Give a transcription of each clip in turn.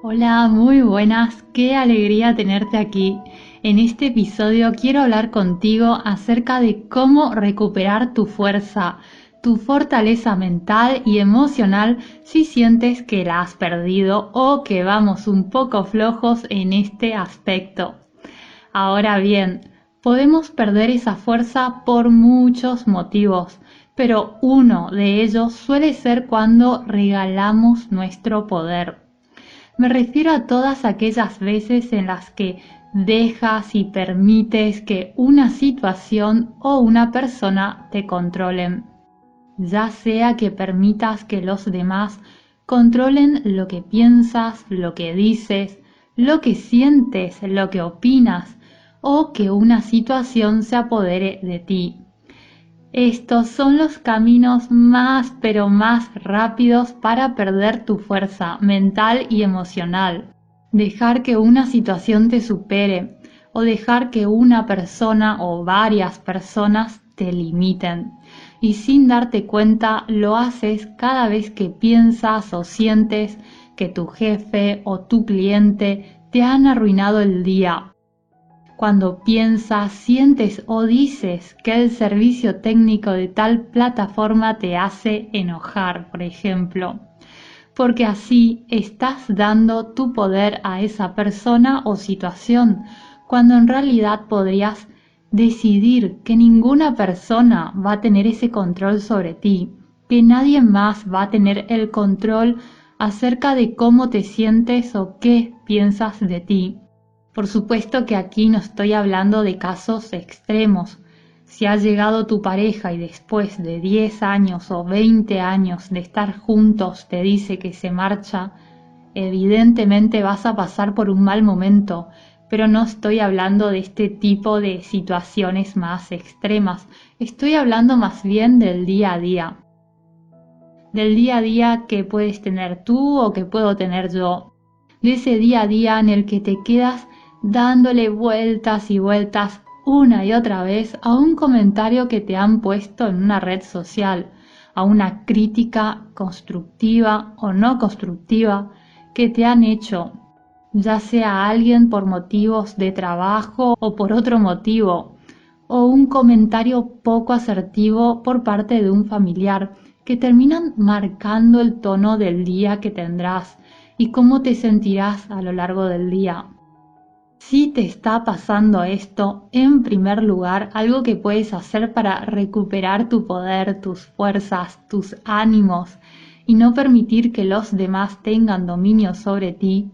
Hola, muy buenas, qué alegría tenerte aquí. En este episodio quiero hablar contigo acerca de cómo recuperar tu fuerza, tu fortaleza mental y emocional si sientes que la has perdido o que vamos un poco flojos en este aspecto. Ahora bien, podemos perder esa fuerza por muchos motivos, pero uno de ellos suele ser cuando regalamos nuestro poder. Me refiero a todas aquellas veces en las que dejas y permites que una situación o una persona te controlen. Ya sea que permitas que los demás controlen lo que piensas, lo que dices, lo que sientes, lo que opinas, o que una situación se apodere de ti. Estos son los caminos más pero más rápidos para perder tu fuerza mental y emocional. Dejar que una situación te supere o dejar que una persona o varias personas te limiten. Y sin darte cuenta lo haces cada vez que piensas o sientes que tu jefe o tu cliente te han arruinado el día cuando piensas, sientes o dices que el servicio técnico de tal plataforma te hace enojar, por ejemplo, porque así estás dando tu poder a esa persona o situación, cuando en realidad podrías decidir que ninguna persona va a tener ese control sobre ti, que nadie más va a tener el control acerca de cómo te sientes o qué piensas de ti. Por supuesto que aquí no estoy hablando de casos extremos. Si ha llegado tu pareja y después de 10 años o 20 años de estar juntos te dice que se marcha, evidentemente vas a pasar por un mal momento, pero no estoy hablando de este tipo de situaciones más extremas, estoy hablando más bien del día a día, del día a día que puedes tener tú o que puedo tener yo, de ese día a día en el que te quedas dándole vueltas y vueltas una y otra vez a un comentario que te han puesto en una red social, a una crítica constructiva o no constructiva que te han hecho, ya sea alguien por motivos de trabajo o por otro motivo, o un comentario poco asertivo por parte de un familiar que terminan marcando el tono del día que tendrás y cómo te sentirás a lo largo del día. Si te está pasando esto, en primer lugar, algo que puedes hacer para recuperar tu poder, tus fuerzas, tus ánimos y no permitir que los demás tengan dominio sobre ti,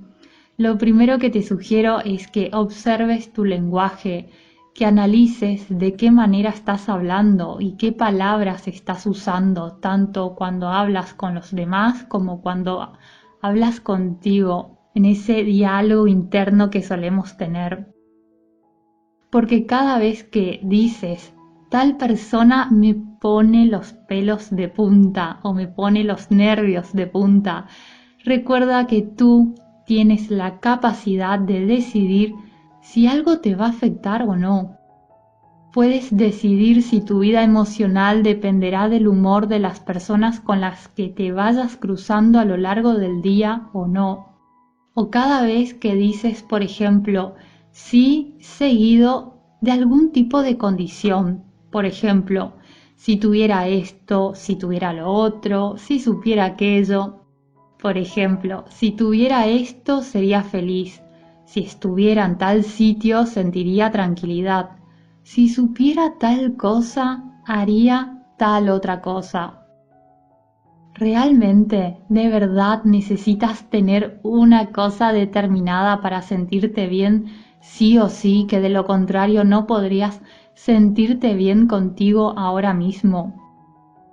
lo primero que te sugiero es que observes tu lenguaje, que analices de qué manera estás hablando y qué palabras estás usando, tanto cuando hablas con los demás como cuando hablas contigo en ese diálogo interno que solemos tener. Porque cada vez que dices, tal persona me pone los pelos de punta o me pone los nervios de punta, recuerda que tú tienes la capacidad de decidir si algo te va a afectar o no. Puedes decidir si tu vida emocional dependerá del humor de las personas con las que te vayas cruzando a lo largo del día o no o cada vez que dices, por ejemplo, sí seguido de algún tipo de condición, por ejemplo, si tuviera esto, si tuviera lo otro, si supiera aquello, por ejemplo, si tuviera esto sería feliz, si estuviera en tal sitio sentiría tranquilidad, si supiera tal cosa haría tal otra cosa. ¿Realmente, de verdad necesitas tener una cosa determinada para sentirte bien sí o sí, que de lo contrario no podrías sentirte bien contigo ahora mismo?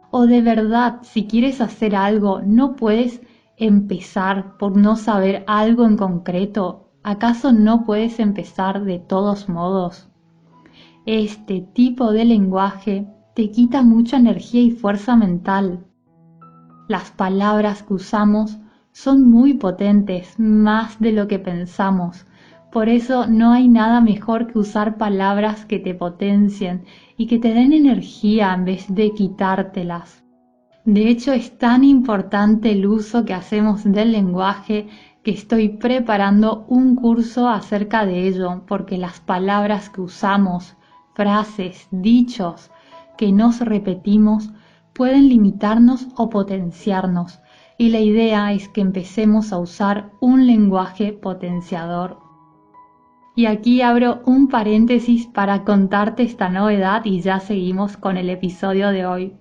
¿O de verdad, si quieres hacer algo, no puedes empezar por no saber algo en concreto? ¿Acaso no puedes empezar de todos modos? Este tipo de lenguaje te quita mucha energía y fuerza mental las palabras que usamos son muy potentes, más de lo que pensamos. Por eso no hay nada mejor que usar palabras que te potencien y que te den energía en vez de quitártelas. De hecho, es tan importante el uso que hacemos del lenguaje que estoy preparando un curso acerca de ello, porque las palabras que usamos, frases, dichos que nos repetimos, pueden limitarnos o potenciarnos, y la idea es que empecemos a usar un lenguaje potenciador. Y aquí abro un paréntesis para contarte esta novedad y ya seguimos con el episodio de hoy.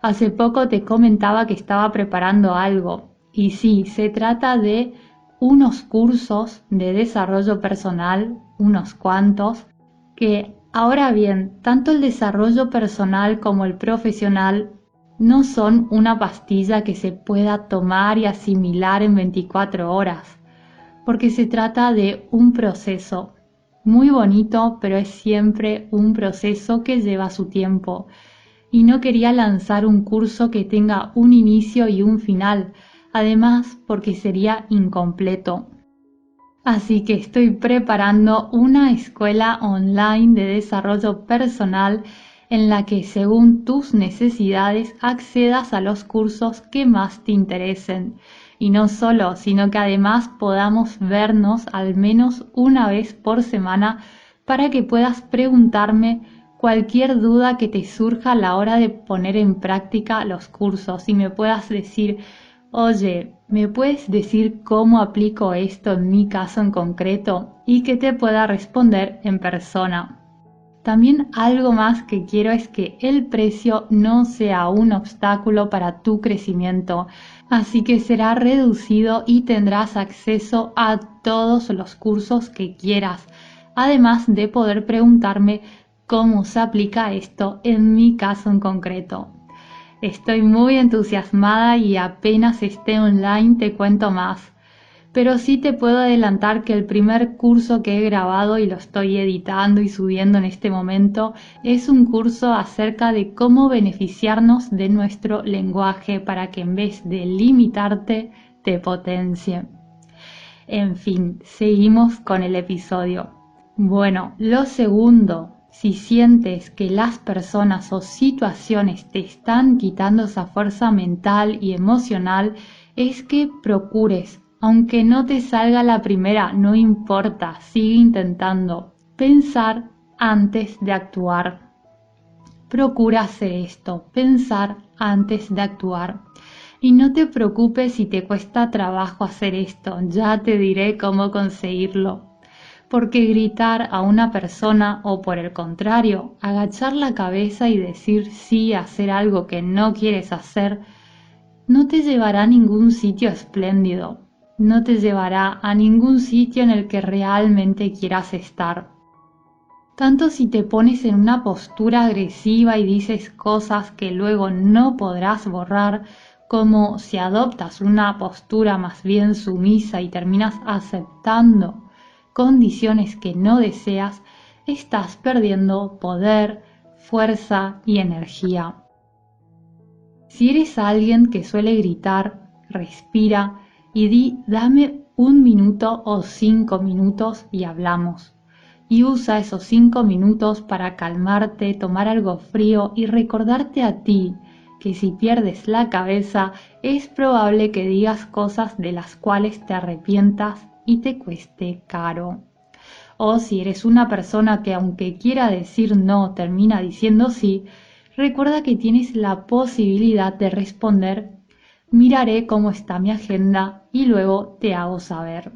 Hace poco te comentaba que estaba preparando algo y sí, se trata de unos cursos de desarrollo personal, unos cuantos, que ahora bien, tanto el desarrollo personal como el profesional no son una pastilla que se pueda tomar y asimilar en 24 horas, porque se trata de un proceso muy bonito, pero es siempre un proceso que lleva su tiempo. Y no quería lanzar un curso que tenga un inicio y un final, además porque sería incompleto. Así que estoy preparando una escuela online de desarrollo personal en la que según tus necesidades accedas a los cursos que más te interesen. Y no solo, sino que además podamos vernos al menos una vez por semana para que puedas preguntarme cualquier duda que te surja a la hora de poner en práctica los cursos y me puedas decir, oye, ¿me puedes decir cómo aplico esto en mi caso en concreto? Y que te pueda responder en persona. También algo más que quiero es que el precio no sea un obstáculo para tu crecimiento, así que será reducido y tendrás acceso a todos los cursos que quieras, además de poder preguntarme cómo se aplica esto en mi caso en concreto. Estoy muy entusiasmada y apenas esté online te cuento más pero sí te puedo adelantar que el primer curso que he grabado y lo estoy editando y subiendo en este momento es un curso acerca de cómo beneficiarnos de nuestro lenguaje para que en vez de limitarte te potencie. En fin, seguimos con el episodio. Bueno, lo segundo, si sientes que las personas o situaciones te están quitando esa fuerza mental y emocional, es que procures aunque no te salga la primera, no importa, sigue intentando. Pensar antes de actuar. Procura hacer esto, pensar antes de actuar. Y no te preocupes si te cuesta trabajo hacer esto, ya te diré cómo conseguirlo. Porque gritar a una persona o por el contrario, agachar la cabeza y decir sí a hacer algo que no quieres hacer, no te llevará a ningún sitio espléndido, no te llevará a ningún sitio en el que realmente quieras estar. Tanto si te pones en una postura agresiva y dices cosas que luego no podrás borrar, como si adoptas una postura más bien sumisa y terminas aceptando condiciones que no deseas, estás perdiendo poder, fuerza y energía. Si eres alguien que suele gritar, respira y di dame un minuto o cinco minutos y hablamos. Y usa esos cinco minutos para calmarte, tomar algo frío y recordarte a ti que si pierdes la cabeza es probable que digas cosas de las cuales te arrepientas y te cueste caro. O si eres una persona que aunque quiera decir no termina diciendo sí, recuerda que tienes la posibilidad de responder miraré cómo está mi agenda y luego te hago saber.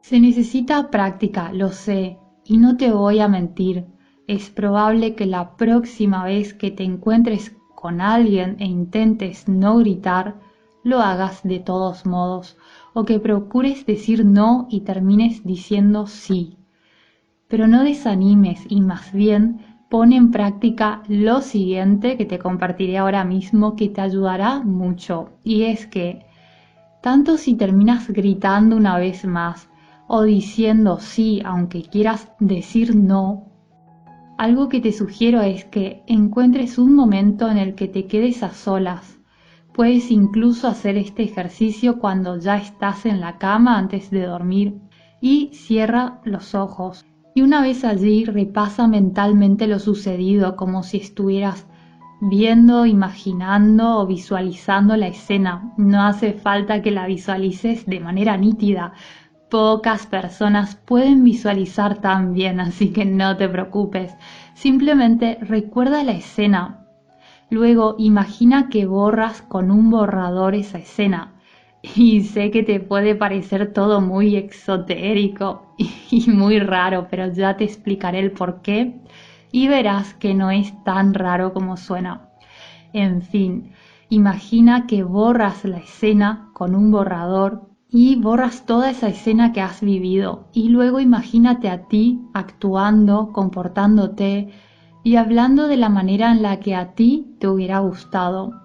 Se necesita práctica, lo sé, y no te voy a mentir. Es probable que la próxima vez que te encuentres con alguien e intentes no gritar, lo hagas de todos modos, o que procures decir no y termines diciendo sí. Pero no desanimes y más bien pone en práctica lo siguiente que te compartiré ahora mismo que te ayudará mucho. Y es que, tanto si terminas gritando una vez más o diciendo sí aunque quieras decir no, algo que te sugiero es que encuentres un momento en el que te quedes a solas. Puedes incluso hacer este ejercicio cuando ya estás en la cama antes de dormir y cierra los ojos y una vez allí repasa mentalmente lo sucedido como si estuvieras viendo, imaginando o visualizando la escena. No hace falta que la visualices de manera nítida. Pocas personas pueden visualizar tan bien, así que no te preocupes. Simplemente recuerda la escena. Luego imagina que borras con un borrador esa escena. Y sé que te puede parecer todo muy exotérico y muy raro, pero ya te explicaré el por qué y verás que no es tan raro como suena. En fin, imagina que borras la escena con un borrador y borras toda esa escena que has vivido y luego imagínate a ti actuando, comportándote y hablando de la manera en la que a ti te hubiera gustado.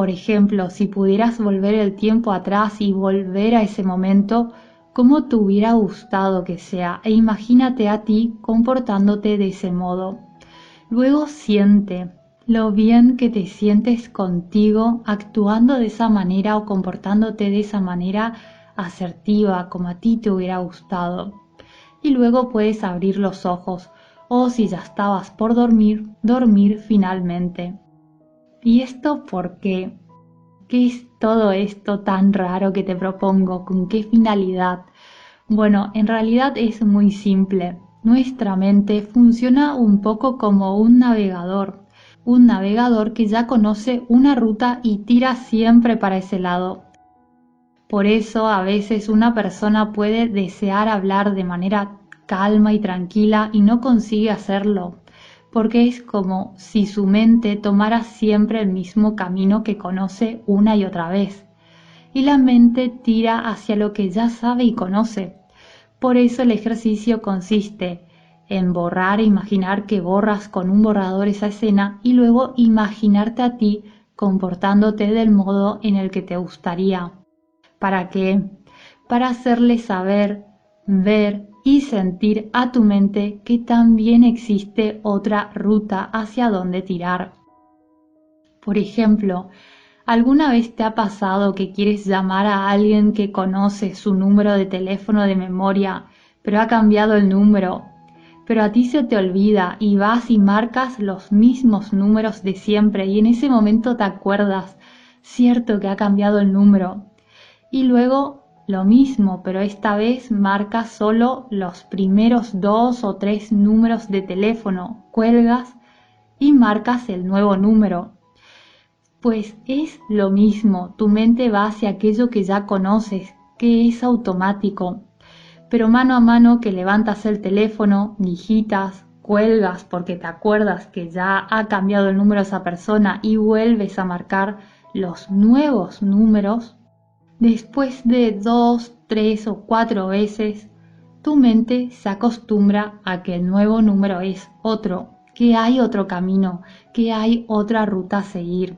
Por ejemplo, si pudieras volver el tiempo atrás y volver a ese momento, como te hubiera gustado que sea e imagínate a ti comportándote de ese modo. Luego siente lo bien que te sientes contigo actuando de esa manera o comportándote de esa manera asertiva como a ti te hubiera gustado. Y luego puedes abrir los ojos o si ya estabas por dormir, dormir finalmente. ¿Y esto por qué? ¿Qué es todo esto tan raro que te propongo? ¿Con qué finalidad? Bueno, en realidad es muy simple. Nuestra mente funciona un poco como un navegador, un navegador que ya conoce una ruta y tira siempre para ese lado. Por eso a veces una persona puede desear hablar de manera calma y tranquila y no consigue hacerlo porque es como si su mente tomara siempre el mismo camino que conoce una y otra vez. Y la mente tira hacia lo que ya sabe y conoce. Por eso el ejercicio consiste en borrar e imaginar que borras con un borrador esa escena y luego imaginarte a ti comportándote del modo en el que te gustaría. ¿Para qué? Para hacerle saber, ver y sentir a tu mente que también existe otra ruta hacia donde tirar. Por ejemplo, ¿alguna vez te ha pasado que quieres llamar a alguien que conoce su número de teléfono de memoria, pero ha cambiado el número? Pero a ti se te olvida y vas y marcas los mismos números de siempre y en ese momento te acuerdas, cierto que ha cambiado el número. Y luego lo mismo, pero esta vez marca solo los primeros dos o tres números de teléfono, cuelgas y marcas el nuevo número. Pues es lo mismo, tu mente va hacia aquello que ya conoces, que es automático. Pero mano a mano que levantas el teléfono, digitas, cuelgas porque te acuerdas que ya ha cambiado el número esa persona y vuelves a marcar los nuevos números, Después de dos, tres o cuatro veces, tu mente se acostumbra a que el nuevo número es otro, que hay otro camino, que hay otra ruta a seguir.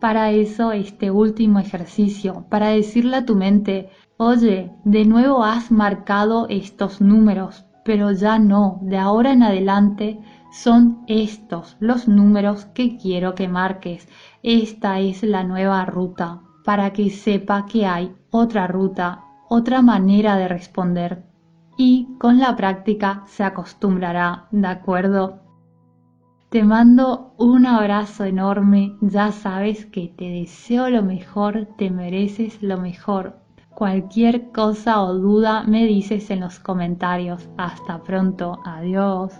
Para eso este último ejercicio, para decirle a tu mente, oye, de nuevo has marcado estos números, pero ya no, de ahora en adelante son estos los números que quiero que marques. Esta es la nueva ruta para que sepa que hay otra ruta, otra manera de responder. Y con la práctica se acostumbrará, ¿de acuerdo? Te mando un abrazo enorme, ya sabes que te deseo lo mejor, te mereces lo mejor. Cualquier cosa o duda me dices en los comentarios. Hasta pronto, adiós.